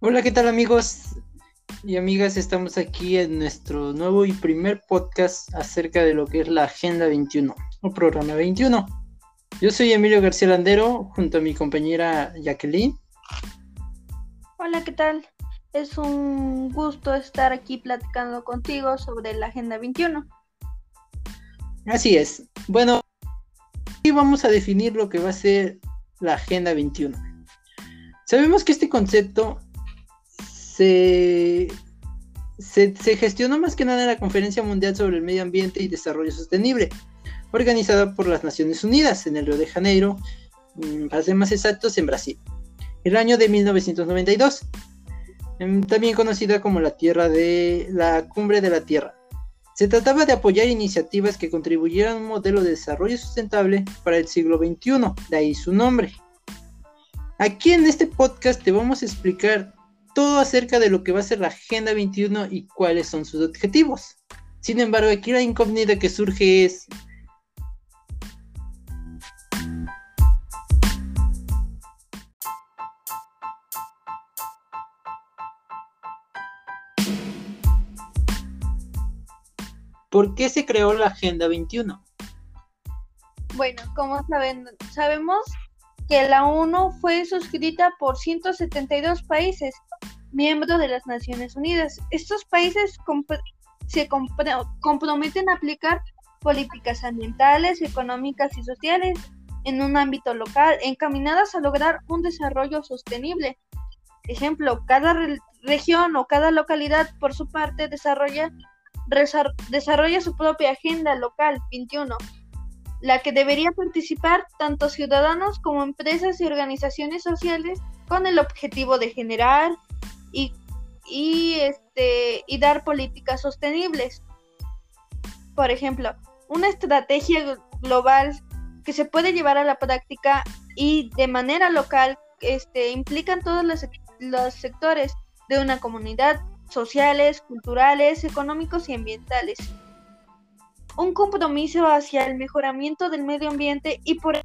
Hola, ¿qué tal amigos y amigas? Estamos aquí en nuestro nuevo y primer podcast acerca de lo que es la Agenda 21 o Programa 21. Yo soy Emilio García Landero junto a mi compañera Jacqueline. Hola, ¿qué tal? Es un gusto estar aquí platicando contigo sobre la Agenda 21. Así es. Bueno, aquí vamos a definir lo que va a ser la Agenda 21. Sabemos que este concepto se, se, gestionó más que nada la Conferencia Mundial sobre el Medio Ambiente y Desarrollo Sostenible, organizada por las Naciones Unidas en el Río de Janeiro, mm, para ser más exactos, en Brasil, el año de 1992, em, también conocida como la Tierra de la Cumbre de la Tierra. Se trataba de apoyar iniciativas que contribuyeran a un modelo de desarrollo sustentable para el siglo XXI, de ahí su nombre. Aquí en este podcast te vamos a explicar todo acerca de lo que va a ser la Agenda 21 y cuáles son sus objetivos. Sin embargo, aquí la incógnita que surge es... ¿Por qué se creó la Agenda 21? Bueno, como saben, sabemos que la ONU fue suscrita por 172 países miembros de las Naciones Unidas. Estos países se comprometen a aplicar políticas ambientales, económicas y sociales en un ámbito local encaminadas a lograr un desarrollo sostenible. Ejemplo, cada región o cada localidad por su parte desarrolla, desarrolla su propia agenda local 21 la que debería participar tanto ciudadanos como empresas y organizaciones sociales con el objetivo de generar y, y, este, y dar políticas sostenibles. Por ejemplo, una estrategia global que se puede llevar a la práctica y de manera local este, implican todos los, los sectores de una comunidad, sociales, culturales, económicos y ambientales un compromiso hacia el mejoramiento del medio ambiente y por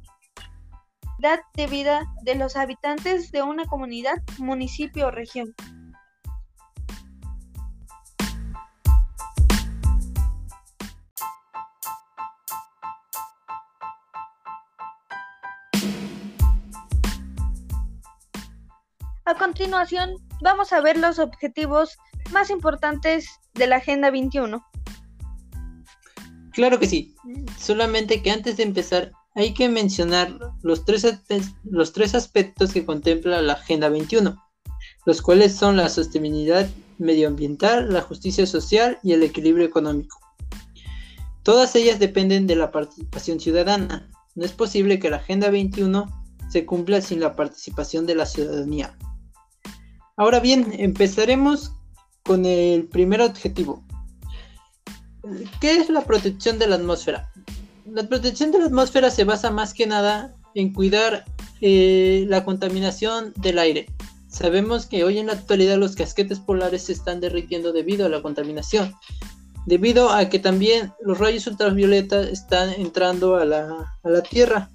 la de vida de los habitantes de una comunidad, municipio o región. A continuación, vamos a ver los objetivos más importantes de la Agenda 21. Claro que sí. Solamente que antes de empezar hay que mencionar los tres, los tres aspectos que contempla la Agenda 21, los cuales son la sostenibilidad medioambiental, la justicia social y el equilibrio económico. Todas ellas dependen de la participación ciudadana. No es posible que la Agenda 21 se cumpla sin la participación de la ciudadanía. Ahora bien, empezaremos con el primer objetivo, ¿Qué es la protección de la atmósfera? La protección de la atmósfera se basa más que nada en cuidar eh, la contaminación del aire. Sabemos que hoy en la actualidad los casquetes polares se están derritiendo debido a la contaminación, debido a que también los rayos ultravioleta están entrando a la, a la Tierra,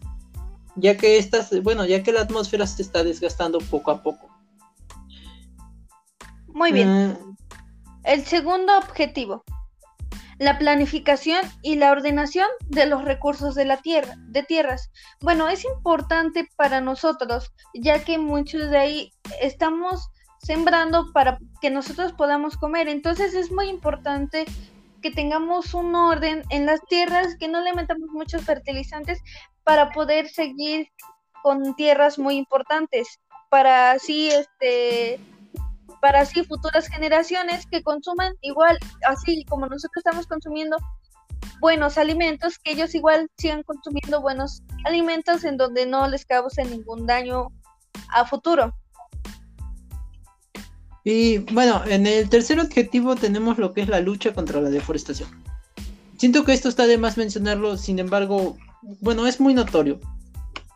ya que estas, bueno, ya que la atmósfera se está desgastando poco a poco. Muy bien. Ah, El segundo objetivo, la planificación y la ordenación de los recursos de la tierra, de tierras. Bueno, es importante para nosotros, ya que muchos de ahí estamos sembrando para que nosotros podamos comer. Entonces es muy importante que tengamos un orden en las tierras, que no le metamos muchos fertilizantes para poder seguir con tierras muy importantes, para así este para así futuras generaciones que consuman igual, así como nosotros estamos consumiendo buenos alimentos, que ellos igual sigan consumiendo buenos alimentos en donde no les cause ningún daño a futuro. Y bueno, en el tercer objetivo tenemos lo que es la lucha contra la deforestación. Siento que esto está de más mencionarlo, sin embargo, bueno, es muy notorio.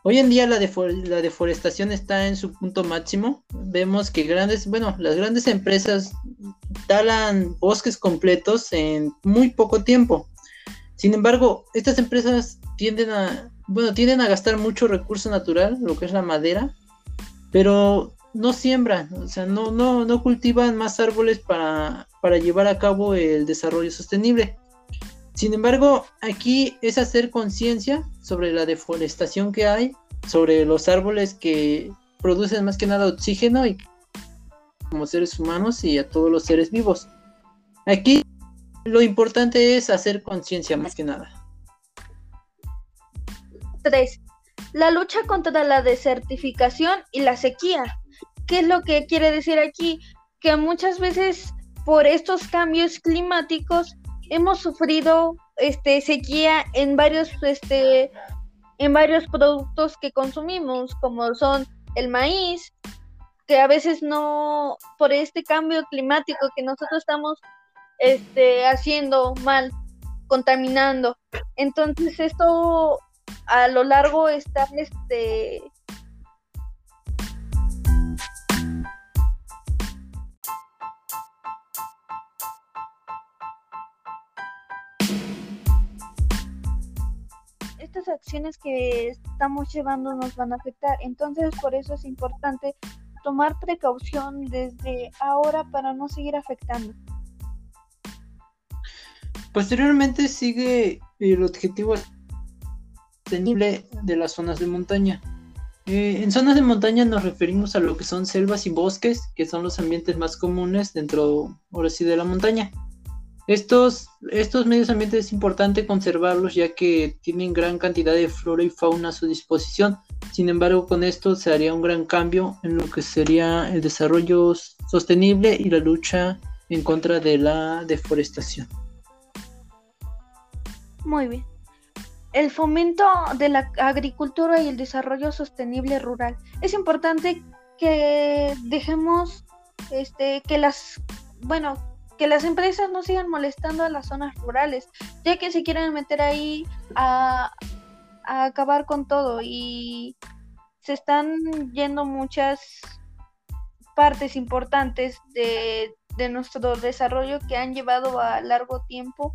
Hoy en día la, deforestación está en su punto máximo. Vemos que grandes, bueno, las grandes empresas talan bosques completos en muy poco tiempo. Sin embargo, estas empresas tienden a, bueno, tienden a gastar mucho recurso natural, lo que es la madera, pero no siembran, o sea, no, no, no cultivan más árboles para, para llevar a cabo el desarrollo sostenible. Sin embargo, aquí es hacer conciencia sobre la deforestación que hay, sobre los árboles que producen más que nada oxígeno y como seres humanos y a todos los seres vivos. Aquí lo importante es hacer conciencia más que nada. 3. La lucha contra la desertificación y la sequía. ¿Qué es lo que quiere decir aquí? Que muchas veces por estos cambios climáticos hemos sufrido este sequía en varios este en varios productos que consumimos como son el maíz que a veces no por este cambio climático que nosotros estamos este haciendo mal contaminando. Entonces esto a lo largo está este estas acciones que estamos llevando nos van a afectar. Entonces, por eso es importante tomar precaución desde ahora para no seguir afectando. Posteriormente sigue el objetivo sostenible de las zonas de montaña. Eh, en zonas de montaña nos referimos a lo que son selvas y bosques, que son los ambientes más comunes dentro, ahora sí, de la montaña. Estos, estos medios ambientes es importante conservarlos ya que tienen gran cantidad de flora y fauna a su disposición. Sin embargo, con esto se haría un gran cambio en lo que sería el desarrollo sostenible y la lucha en contra de la deforestación. Muy bien. El fomento de la agricultura y el desarrollo sostenible rural. Es importante que dejemos este que las bueno, que las empresas no sigan molestando a las zonas rurales, ya que se quieren meter ahí a, acabar con todo y se están yendo muchas partes importantes de, de, nuestro desarrollo que han llevado a largo tiempo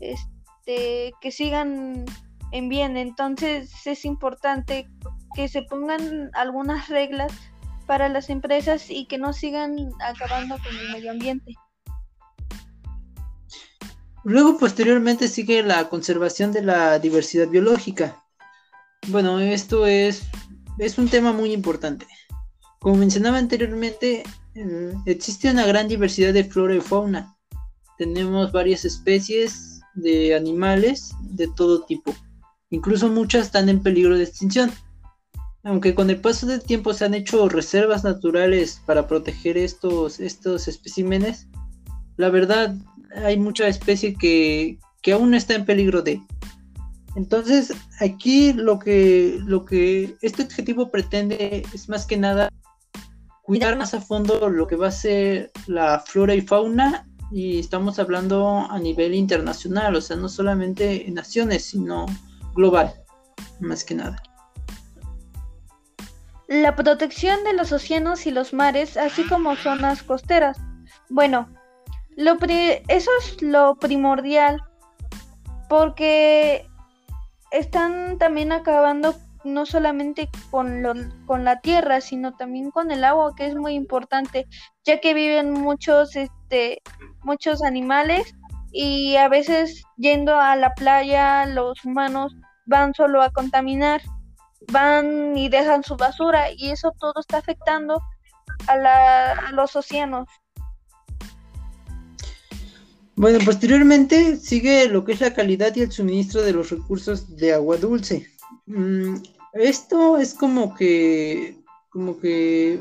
este, que sigan en bien. Entonces es importante que se pongan algunas reglas para las empresas y que no sigan acabando con el medio ambiente. Luego, posteriormente, sigue la conservación de la diversidad biológica. Bueno, esto es, es un tema muy importante. Como mencionaba anteriormente, eh, existe una gran diversidad de flora y fauna. Tenemos varias especies de animales de todo tipo. Incluso muchas están en peligro de extinción. Aunque con el paso del tiempo se han hecho reservas naturales para proteger estos, estos especímenes, la verdad hay mucha especie que, aún está en peligro de. Entonces, aquí lo que, lo que este objetivo pretende es más que nada cuidar más a fondo lo que va a ser la flora y fauna y estamos hablando a nivel internacional, o sea, no solamente en naciones, sino global, más que nada. La protección de los océanos y los mares, así como zonas costeras. Bueno, lo eso es lo primordial porque están también acabando no solamente con, lo, con la tierra, sino también con el agua, que es muy importante, ya que viven muchos, este, muchos animales y a veces yendo a la playa los humanos van solo a contaminar, van y dejan su basura y eso todo está afectando a, la, a los océanos. Bueno, posteriormente sigue lo que es la calidad y el suministro de los recursos de agua dulce. Mm, esto es como que, como que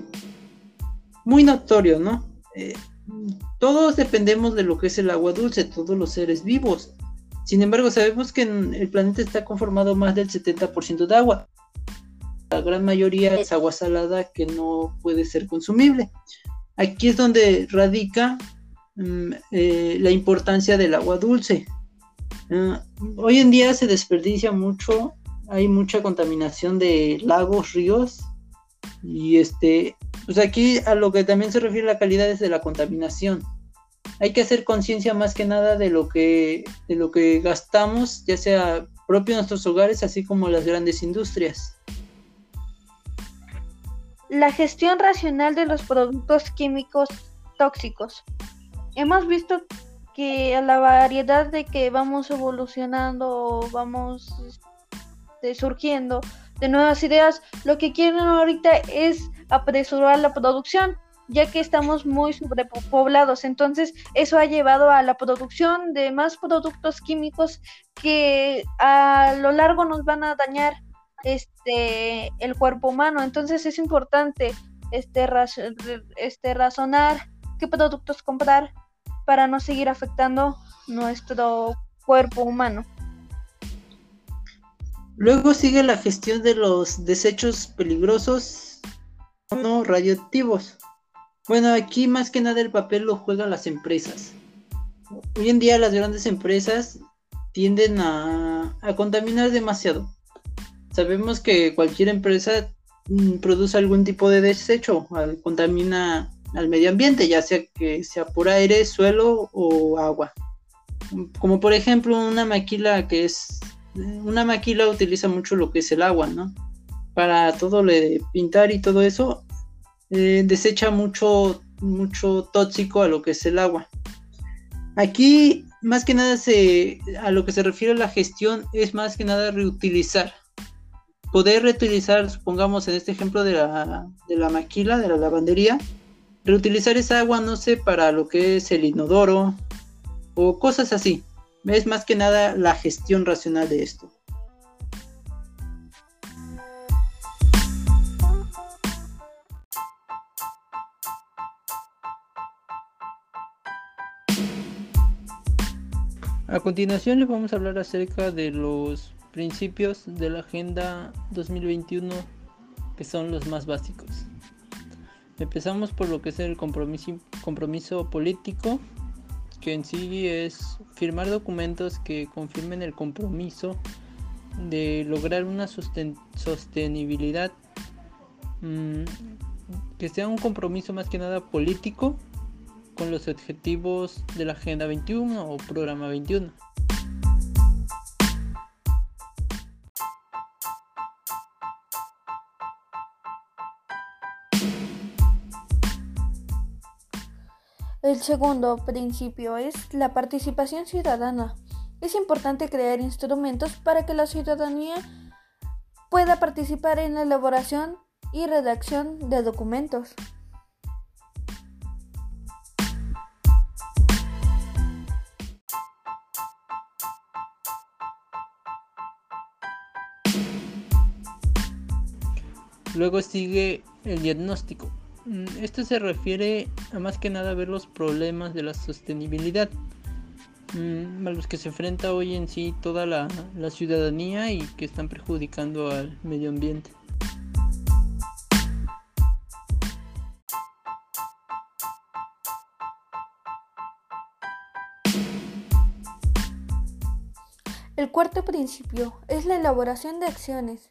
muy notorio, ¿no? Eh, todos dependemos de lo que es el agua dulce, todos los seres vivos. Sin embargo, sabemos que el planeta está conformado más del 70% de agua. La gran mayoría es agua salada que no puede ser consumible. Aquí es donde radica Mm, eh, la importancia del agua dulce. Ah, hoy en día se desperdicia mucho, hay mucha contaminación de lagos, ríos y este, pues aquí a lo que también se refiere la calidad es de la contaminación. Hay que hacer conciencia más que nada de lo que de lo que gastamos, ya sea propio en nuestros hogares, así como las grandes industrias. la gestión racional de los productos químicos tóxicos. Hemos visto que a la variedad de que vamos evolucionando, vamos este, surgiendo de nuevas ideas, lo que quieren ahorita es apresurar la producción, ya que estamos muy sobrepoblados. Entonces, eso ha llevado a la producción de más productos químicos que a lo largo nos van a dañar este el cuerpo humano. Entonces, es importante este, este razonar qué productos comprar para no seguir afectando nuestro cuerpo humano. Luego sigue la gestión de los desechos peligrosos no radioactivos. Bueno, aquí más que nada el papel lo juegan las empresas. Hoy en día las grandes empresas tienden a, contaminar demasiado. Sabemos que cualquier empresa mm, produce algún tipo de desecho, contamina al medio ambiente, ya sea que sea por aire, suelo o agua. Como por ejemplo una maquila que es una maquila utiliza mucho lo que es el agua, ¿no? Para todo lo de pintar y todo eso, eh, desecha mucho, mucho tóxico a lo que es el agua. Aquí, más que nada, se, a lo que se refiere a la gestión, es más que nada reutilizar. Poder reutilizar, supongamos en este ejemplo de la, de la maquila, de la lavandería, reutilizar esa agua, no sé, para lo que es el inodoro o cosas así es más que nada la gestión racional de esto. A continuación les vamos a hablar acerca de los principios de la Agenda 2021 que son los más básicos. Empezamos por lo que es el compromiso, compromiso político que en sí es firmar documentos que confirmen el compromiso de lograr una sostenibilidad mm, que sea un compromiso más que nada político con los objetivos de la Agenda 21 o Programa 21. El segundo principio es la participación ciudadana. Es importante crear instrumentos para que la ciudadanía pueda participar en la elaboración y redacción de documentos. Luego sigue el diagnóstico. Mm, esto se refiere a más que nada ver los problemas de la sostenibilidad mm, a los que se enfrenta hoy en sí toda la, la ciudadanía y que están perjudicando al medio ambiente. El cuarto principio es la elaboración de acciones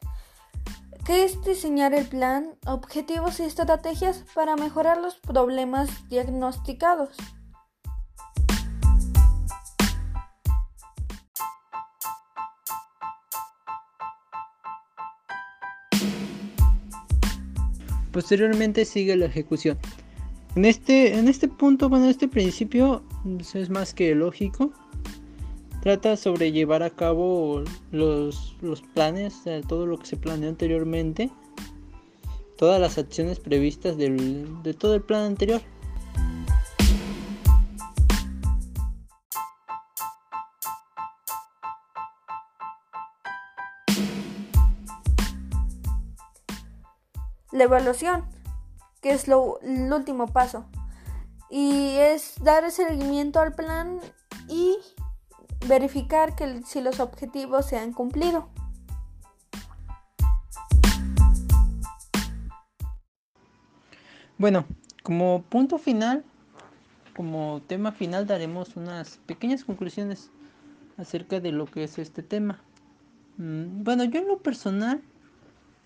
que es diseñar el plan, objetivos y estrategias para mejorar los problemas diagnosticados. Posteriormente sigue la ejecución. En este, en este punto, bueno, en este principio pues, es más que lógico Trata sobre llevar a cabo los, planes, todo lo que se planeó anteriormente, todas las acciones previstas de todo el plan anterior. La evaluación, que es lo, el último paso, y es dar seguimiento al plan y verificar que si los objetivos se han cumplido. Bueno, como punto final, como tema final daremos unas pequeñas conclusiones acerca de lo que es este tema. Mm, bueno, yo en lo personal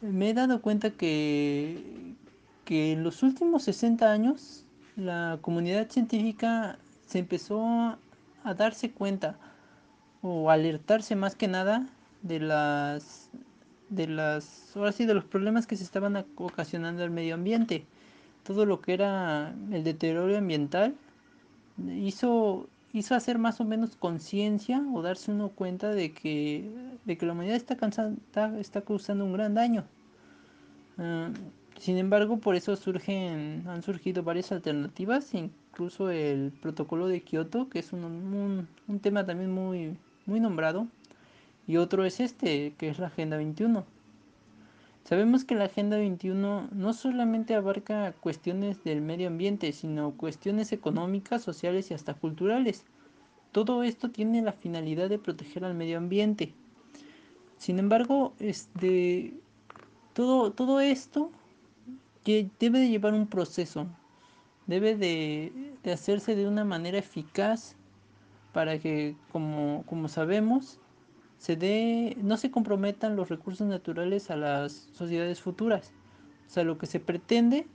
me he dado cuenta que, que en los últimos 60 años la comunidad científica se empezó a darse cuenta o alertarse más que nada de las de las, ahora sí, de los problemas que se estaban ocasionando al medio ambiente. Todo lo que era el deterioro ambiental hizo, hizo hacer más o menos conciencia o darse uno cuenta de que, de que la humanidad está, cansada, está, causando un gran daño. Ah, sin embargo, por eso surgen, han surgido varias alternativas, incluso el protocolo de Kioto, que es un, un tema también muy, muy nombrado, y otro es este, que es la Agenda 21. Sabemos que la Agenda 21 no solamente abarca cuestiones del medio ambiente, sino cuestiones económicas, sociales y hasta culturales. Todo esto tiene la finalidad de proteger al medio ambiente. Sin embargo, este, todo, todo esto debe de llevar un proceso, debe de, de hacerse de una manera eficaz para que, como, como sabemos, se dé, no se comprometan los recursos naturales a las sociedades futuras. O sea, lo que se pretende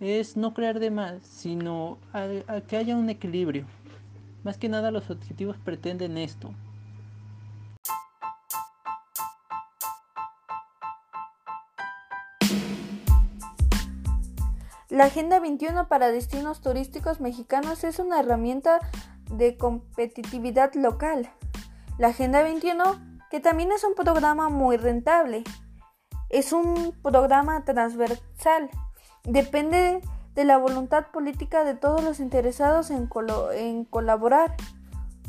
es no crear de más, sino a, que haya un equilibrio. Más que nada los objetivos pretenden esto. La Agenda 21 para destinos turísticos mexicanos es una herramienta de competitividad local. La Agenda 21, que también es un programa muy rentable, es un programa transversal. Depende de la voluntad política de todos los interesados en, en colaborar,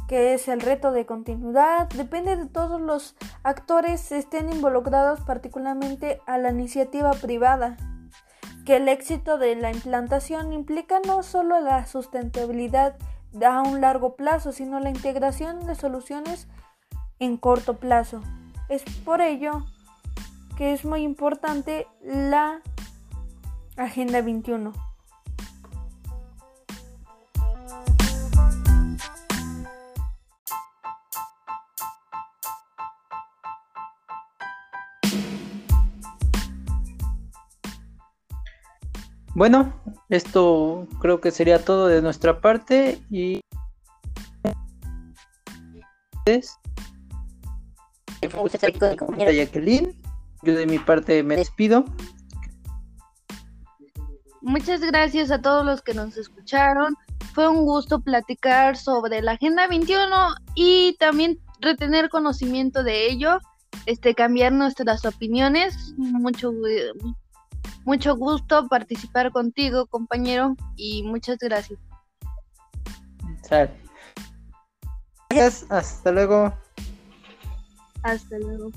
que es el reto de continuidad. Depende de todos los actores estén involucrados, particularmente a la iniciativa privada que el éxito de la implantación implica no solo la sustentabilidad a un largo plazo, sino la integración de soluciones en corto plazo. Es por ello que es muy importante la Agenda 21. Bueno, esto creo que sería todo de nuestra parte y Jacqueline. Yo de mi parte me despido. Muchas gracias a todos los que nos escucharon. Fue un gusto platicar sobre la Agenda 21 y también retener conocimiento de ello, este cambiar nuestras opiniones. Mucho mucho gusto participar contigo, compañero, y muchas gracias. Gracias, hasta luego. Hasta luego.